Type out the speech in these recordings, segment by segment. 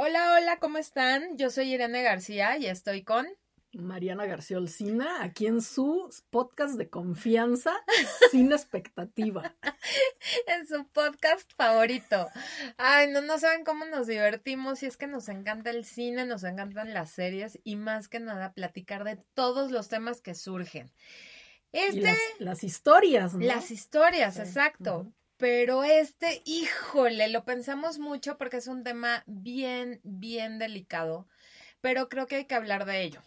Hola, hola, ¿cómo están? Yo soy Irene García y estoy con Mariana García Olcina, aquí en su podcast de confianza, sin expectativa. en su podcast favorito. Ay, no, no saben cómo nos divertimos y es que nos encanta el cine, nos encantan las series y más que nada platicar de todos los temas que surgen. Este, las, historias, ¿no? Las historias, exacto. Pero este, híjole, lo pensamos mucho porque es un tema bien, bien delicado, pero creo que hay que hablar de ello.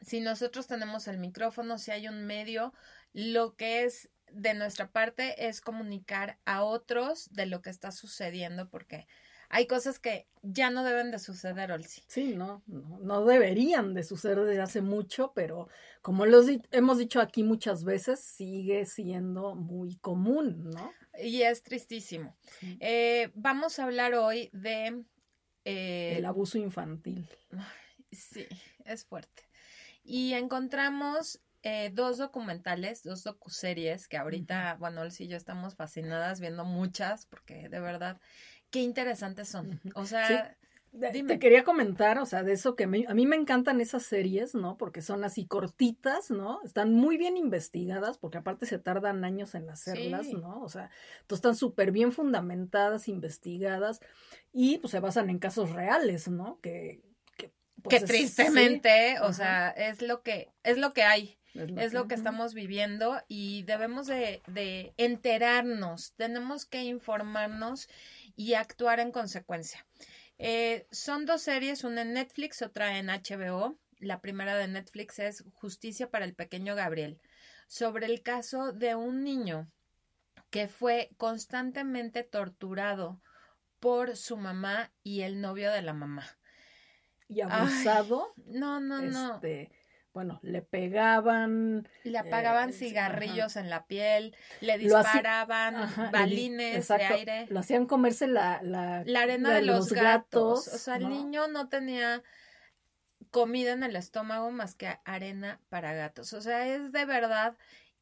Si nosotros tenemos el micrófono, si hay un medio, lo que es de nuestra parte es comunicar a otros de lo que está sucediendo, porque hay cosas que ya no deben de suceder, Olsi. Sí, no, no, deberían de suceder desde hace mucho, pero como los hemos dicho aquí muchas veces, sigue siendo muy común, ¿no? Y es tristísimo. Eh, vamos a hablar hoy de... Eh, el abuso infantil. Sí, es fuerte. Y encontramos eh, dos documentales, dos docuseries que ahorita, bueno, él y yo estamos fascinadas viendo muchas, porque de verdad, qué interesantes son. O sea, Te quería comentar, o sea, de eso que a mí me encantan esas series, ¿no? Porque son así cortitas, ¿no? Están muy bien investigadas, porque aparte se tardan años en hacerlas, ¿no? O sea, están súper bien fundamentadas, investigadas, y pues se basan en casos reales, ¿no? Que, que pues, tristemente, o sea, es lo que, es lo que hay. Es lo, que, estamos viviendo y debemos de, de, enterarnos, tenemos que informarnos y actuar en consecuencia. Eh, son dos series, una en Netflix, otra en HBO. La primera de Netflix es Justicia para el pequeño Gabriel, sobre el caso de un niño que fue constantemente torturado por su mamá y el novio de la mamá y abusado. no, no, no. Este, bueno, le pegaban. Le apagaban eh, cigarrillos en la piel, le disparaban balines de aire. Lo hacían comerse la, la, arena de, los, gatos. O sea, el niño no tenía comida en el estómago más que arena para gatos. O sea, es de verdad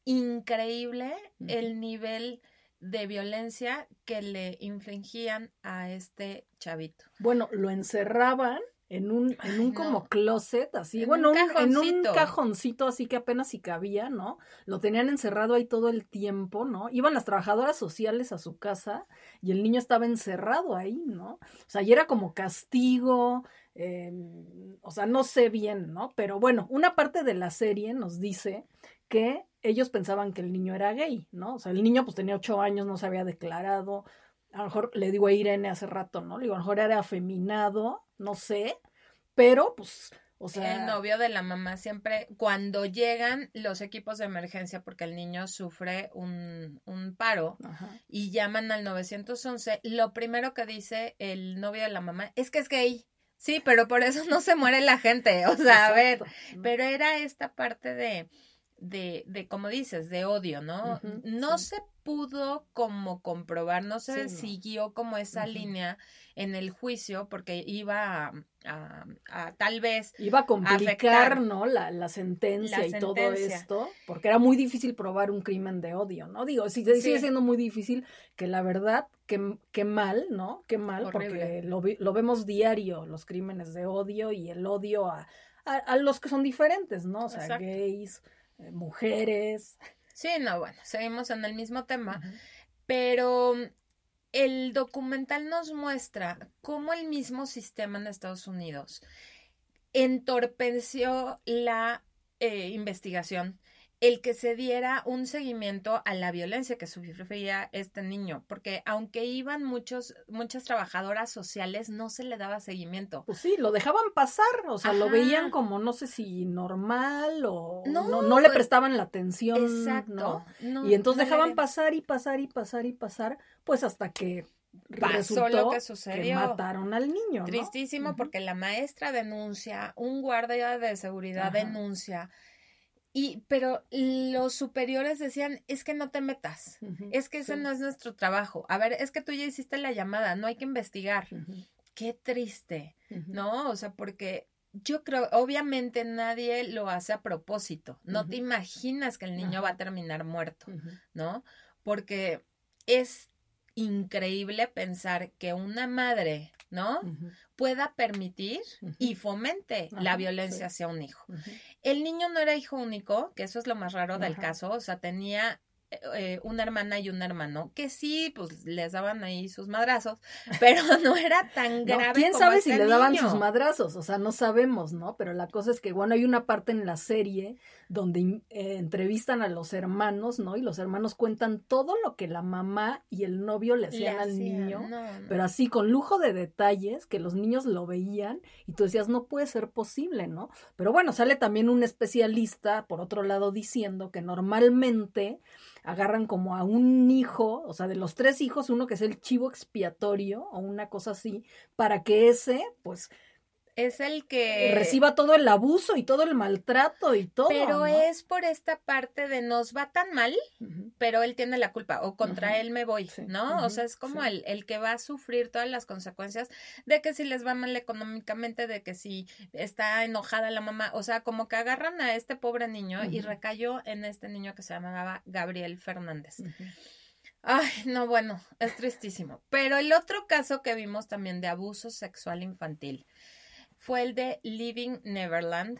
increíble el nivel de violencia que le infligían a este chavito. Bueno, lo encerraban en un, en un como closet, así, bueno, en un cajoncito así que apenas si cabía, ¿no? Lo tenían encerrado ahí todo el tiempo, ¿no? Iban las trabajadoras sociales a su casa y el niño estaba encerrado ahí, ¿no? O sea, y era como castigo, em, o sea, no sé bien, ¿no? Pero bueno, una parte de la serie nos dice que ellos pensaban que el niño era gay, ¿no? O sea, el niño pues tenía ocho años, no se había declarado, a lo mejor le digo a Irene hace rato, ¿no? Le digo, a lo mejor era afeminado, no sé, pero pues, o sea... El novio de la mamá siempre, cuando llegan los equipos de emergencia, porque el niño sufre un, un paro y llaman al 911, lo primero que dice el novio de la mamá es que es gay. Sí, pero por eso no se muere la gente. O sea, a ver, pero era esta parte de, de, de como dices, de odio, ¿no? no se pudo como comprobar, no se siguió como esa línea en el juicio porque iba a, a, tal vez iba a complicar, ¿no? La, la sentencia y todo esto, porque era muy difícil probar un crimen de odio, ¿no? Digo, sí, sigue siendo muy difícil que la verdad, que, mal, ¿no? Qué mal, porque lo, lo vemos diario, los crímenes de odio y el odio a, a, los que son diferentes, ¿no? O sea, gays, mujeres. Sí, no, bueno, seguimos en el mismo tema, pero el documental nos muestra cómo el mismo sistema en Estados Unidos entorpeció la eh, investigación el que se diera un seguimiento a la violencia que sufría este niño, porque aunque iban muchos, muchas trabajadoras sociales, no se le daba seguimiento. Pues sí, lo dejaban pasar, o sea, lo veían como no sé si normal o no, no, le pues prestaban la atención. Exacto. ¿no? y entonces dejaban pasar y pasar y pasar y pasar, pues hasta que pasó lo que sucedió. mataron al niño. Tristísimo porque la maestra denuncia, un guardia de seguridad denuncia y, pero los superiores decían, es que no te metas, es que ese no es nuestro trabajo. A ver, es que tú ya hiciste la llamada, no hay que investigar. Qué triste, ¿no? O sea, porque yo creo, obviamente nadie lo hace a propósito. No te imaginas que el niño va a terminar muerto, ¿no? Porque es increíble pensar que una madre ¿no? Pueda permitir y fomente la violencia hacia un hijo. El niño no era hijo único, que eso es lo más raro del caso, o sea, tenía eh, una hermana y un hermano, que sí, pues les daban ahí sus madrazos, pero no era tan grave. ¿Quién sabe si le daban sus madrazos? O sea, no sabemos, ¿no? Pero la cosa es que, bueno, hay una parte en la serie donde eh, entrevistan a los hermanos, ¿no? Y los hermanos cuentan todo lo que la mamá y el novio le hacían al niño, pero así con lujo de detalles, que los niños lo veían y tú decías, no puede ser posible, ¿no? Pero bueno, sale también un especialista, por otro lado, diciendo que normalmente agarran como a un hijo, o sea, de los tres hijos, uno que es el chivo expiatorio o una cosa así, para que ese, pues, es el que reciba todo el abuso y todo el maltrato y todo. Pero es por esta parte de nos va tan mal, pero él tiene la culpa o contra él me voy, ¿no? o sea, es como el, el que va a sufrir todas las consecuencias de que si les va mal económicamente, de que si está enojada la mamá, o sea, como que agarran a este pobre niño y recayó en este niño que se llamaba Gabriel Fernández. Ay, no, bueno, es tristísimo. Pero el otro caso que vimos también de abuso sexual infantil fue el de Living Neverland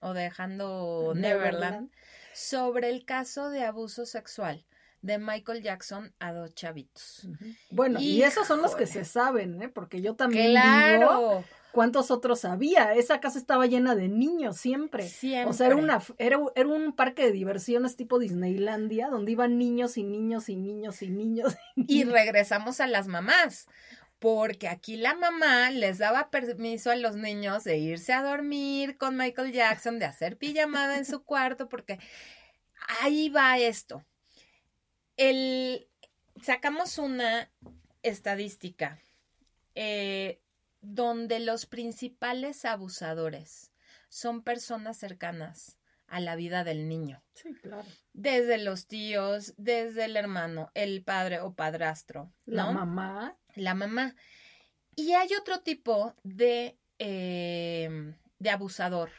o Dejando Neverland, sobre el caso de abuso sexual de Michael Jackson a dos chavitos. Bueno, y esos son los que se saben, ¿eh? Porque yo también claro. cuántos otros había. Esa casa estaba llena de niños siempre. siempre. O sea, era, una, era, era, un parque de diversiones tipo Disneylandia, donde iban niños y niños y niños y niños. Y regresamos a las mamás porque aquí la mamá les daba permiso a los niños de irse a dormir con Michael Jackson, de hacer pijamada en su cuarto, porque ahí va esto. El, sacamos una estadística eh, donde los principales abusadores son personas cercanas a la vida del niño. Sí, claro. Desde los tíos, desde el hermano, el padre o padrastro. La mamá la mamá. Y hay otro tipo de, eh, de abusador,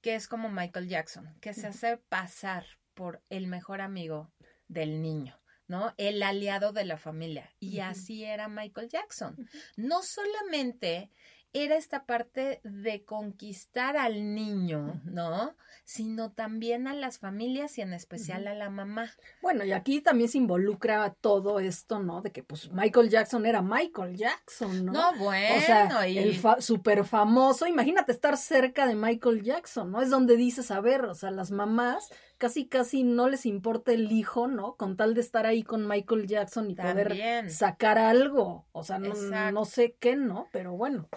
que es como Michael Jackson, que se hace pasar por el mejor amigo del niño. ¿no? El aliado de la familia. Y así era Michael Jackson. No solamente era esta parte de conquistar al niño, ¿no? Sino también a las familias y en especial a la mamá. Bueno, y aquí también se involucra todo esto, ¿no? De que pues Michael Jackson era Michael Jackson, ¿no? No, bueno. O sea, el súper famoso, imagínate estar cerca de Michael Jackson, ¿no? Es donde dices, a ver, o sea, las mamás casi casi no les importa el hijo, ¿no? Con tal de estar ahí con Michael Jackson y poder sacar algo. O sea, no, no sé qué, ¿no? Pero bueno.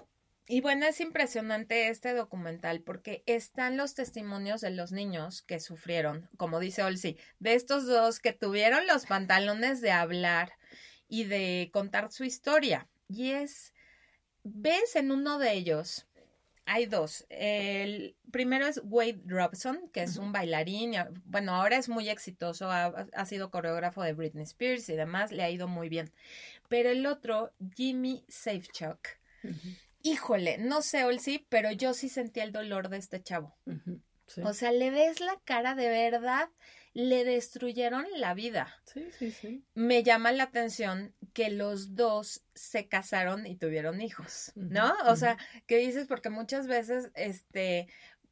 Y bueno, es impresionante este documental porque están los testimonios de los niños que sufrieron, como dice Olsi, de estos dos que tuvieron los pantalones de hablar y de contar su historia. Y es, ves en uno de ellos, hay dos. El primero es Wade Robson, que es un bailarín, bueno, ahora es muy exitoso, ha, sido coreógrafo de Britney Spears y demás, le ha ido muy bien. Pero el otro, Jimmy Safechuck híjole, no sé, Olsi, pero yo sí sentí el dolor de este chavo. O sea, le ves la cara de verdad, le destruyeron la vida. Sí, sí, sí. Me llama la atención que los dos se casaron y tuvieron hijos, ¿no? O sea, ¿qué dices? Porque muchas veces, este,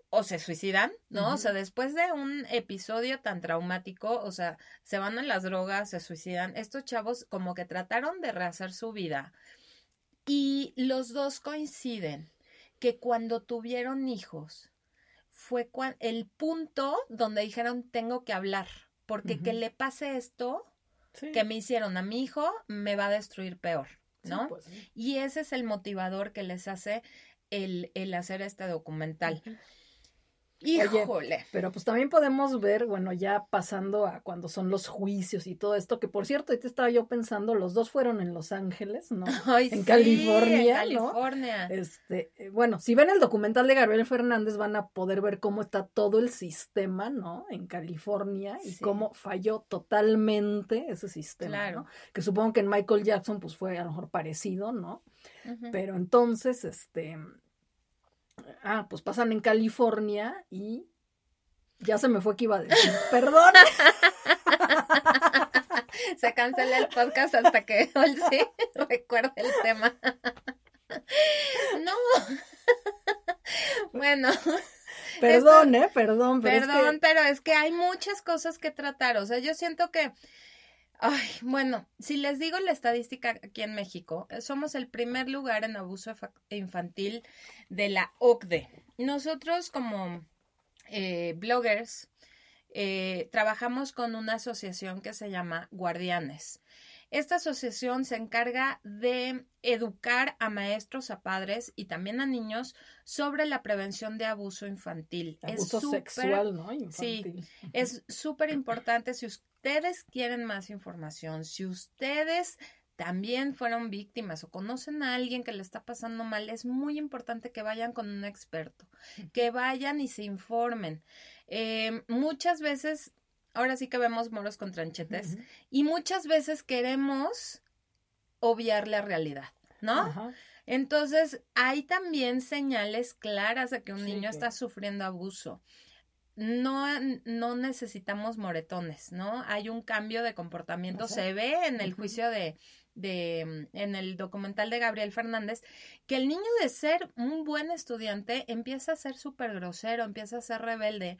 o se suicidan, ¿no? O sea, después de un episodio tan traumático, o sea, se van a las drogas, se suicidan. Estos chavos como que trataron de rehacer su vida y los dos coinciden que cuando tuvieron hijos fue el punto donde dijeron tengo que hablar, porque que le pase esto que me hicieron a mi hijo me va a destruir peor, ¿no? Pues y ese es el motivador que les hace el, el hacer este documental. Híjole. pero pues también podemos ver, bueno, ya pasando a cuando son los juicios y todo esto, que por cierto, ahorita estaba yo pensando, los dos fueron en Los Ángeles, ¿no? en California. En California. Este, eh, bueno, si ven el documental de Gabriel Fernández, van a poder ver cómo está todo el sistema, ¿no? En California y cómo falló totalmente ese sistema. Claro. Que supongo que en Michael Jackson, pues fue a lo mejor parecido, ¿no? Pero entonces, este Ah, pues pasan en California y ya se me fue que iba a decir. Perdón. se cancela el podcast hasta que Olsi recuerde el tema. no. bueno. Perdón, ¿eh? Perdón. Pero perdón, pero es que hay muchas cosas que tratar. O sea, yo siento que Ay, bueno, si les digo la estadística aquí en México, eh, somos el primer lugar en abuso infantil de la OCDE. Nosotros como eh, bloggers eh, trabajamos con una asociación que se llama Guardianes. Esta asociación se encarga de educar a maestros, a padres y también a niños sobre la prevención de abuso infantil. Abuso sexual, ¿no? Infantil. Sí, es súper importante. Si ustedes quieren más información, si ustedes también fueron víctimas o conocen a alguien que le está pasando mal, es muy importante que vayan con un experto, que vayan y se informen. Eh, muchas veces, ahora sí que vemos moros con tranchetes, y muchas veces queremos obviar la realidad, ¿no? Entonces, hay también señales claras de que un niño está sufriendo abuso no, no necesitamos moretones, ¿no? Hay un cambio de comportamiento. Se ve en el juicio de, de, en el documental de Gabriel Fernández, que el niño de ser un buen estudiante empieza a ser súper grosero, empieza a ser rebelde.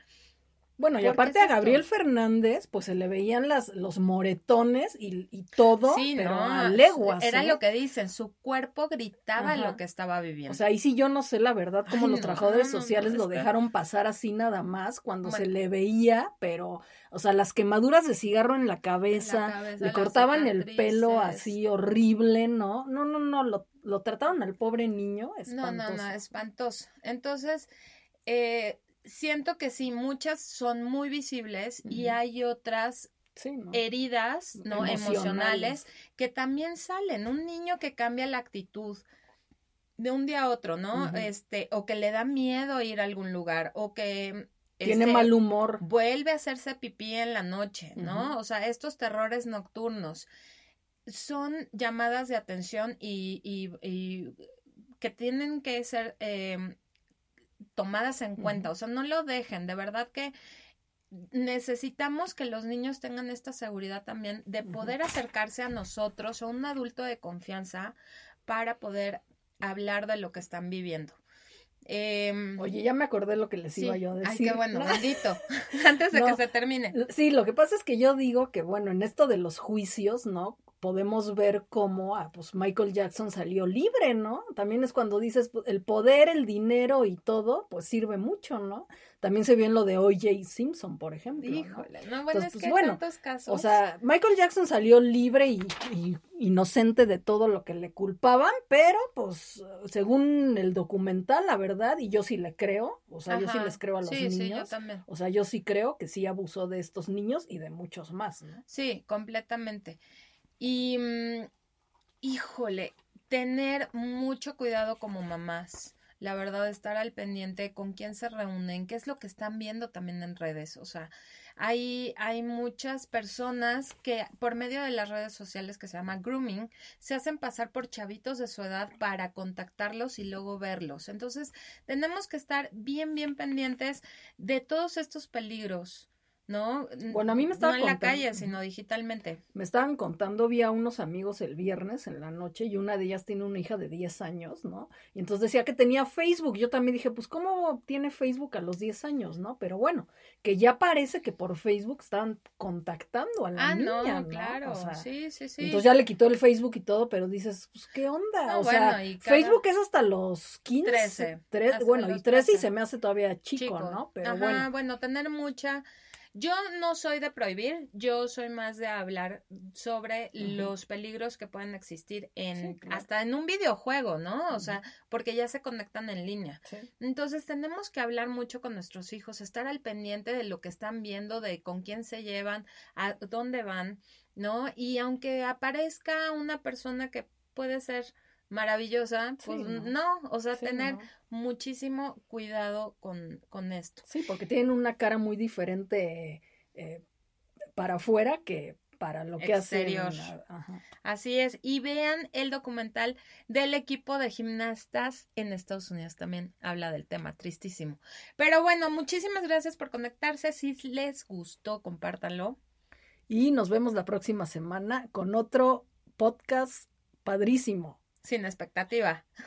Bueno, y aparte a Gabriel Fernández, pues se le veían las, los moretones y, y todo, pero a leguas. Era ¿eh? lo que dicen, su cuerpo gritaba lo que estaba viviendo. O sea, ahí sí yo no sé la verdad cómo los trabajadores sociales lo dejaron pasar así nada más cuando se le veía, pero, o sea, las quemaduras de cigarro en la cabeza, le cortaban el pelo así horrible, ¿no? No, no, no, lo, lo trataron al pobre niño espantoso. No, no, no, espantoso. Entonces, eh, siento que sí, muchas son muy visibles y hay otras heridas no emocionales. que también salen. Un niño que cambia la actitud de un día a otro no este o que le da miedo ir a algún lugar o que tiene este, mal humor. vuelve a hacerse pipí en la noche no o sea estos terrores nocturnos son llamadas de atención y, y, que tienen que ser eh, tomadas en cuenta, o sea, no lo dejen, de verdad que necesitamos que los niños tengan esta seguridad también de poder acercarse a nosotros o un adulto de confianza para poder hablar de lo que están viviendo. Em, Oye, ya me acordé lo que les iba yo a decir. Ay, qué bueno, bendito. Antes de que se termine. Sí, lo que pasa es que yo digo que, bueno, en esto de los juicios, ¿no? Podemos ver cómo ah, pues Michael Jackson salió libre, ¿no? También es cuando dices pues, el poder, el dinero y todo, pues sirve mucho, ¿no? También se vio en lo de O.J. Simpson, por ejemplo. Híjole, no, bueno, es pues, que bueno, tantos casos. O sea, Michael Jackson salió libre y, inocente de todo lo que le culpaban, pero pues según el documental, la verdad, y yo sí le creo, o sea, yo sí les creo a los niños. Sí, yo también. O sea, yo sí creo que sí abusó de estos niños y de muchos más, ¿no? Sí, completamente. Y, mm, híjole, tener mucho cuidado como mamás. La verdad, estar al pendiente con quién se reúnen, qué es lo que están viendo también en redes. O sea, hay, hay muchas personas que por medio de las redes sociales que se llama grooming, se hacen pasar por chavitos de su edad para contactarlos y luego verlos. Entonces, tenemos que estar bien, bien pendientes de todos estos peligros ¿no? Bueno, a mí me estaban No en la calle, sino digitalmente. Me estaban contando, vi a unos amigos el viernes en la noche y una de ellas tiene una hija de 10 años, ¿no? Y entonces decía que tenía Facebook. Yo también dije, pues, ¿cómo tiene Facebook a los 10 años, no? Pero bueno, que ya parece que por Facebook están contactando a la ah, niña, no, claro. sí, sí, sí. Entonces ya le quitó el Facebook y todo, pero dices, pues, ¿qué onda? o sea, Facebook es hasta los 15. 13. bueno, y 13 y se me hace todavía chico, ¿no? Pero bueno. bueno, tener mucha yo no soy de prohibir, yo soy más de hablar sobre los peligros que pueden existir en hasta en un videojuego, ¿no? O sea, porque ya se conectan en línea. Entonces tenemos que hablar mucho con nuestros hijos, estar al pendiente de lo que están viendo, de con quién se llevan, a dónde van, ¿no? Y aunque aparezca una persona que puede ser maravillosa, pues no. o sea, tener muchísimo cuidado con, con, esto. Sí, porque tienen una cara muy diferente eh, para afuera que para lo que Exterior. Así es. Y vean el documental del equipo de gimnastas en Estados Unidos. También habla del tema, tristísimo. Pero bueno, muchísimas gracias por conectarse. Si les gustó, compártanlo. Y nos vemos la próxima semana con otro podcast padrísimo. Sin expectativa.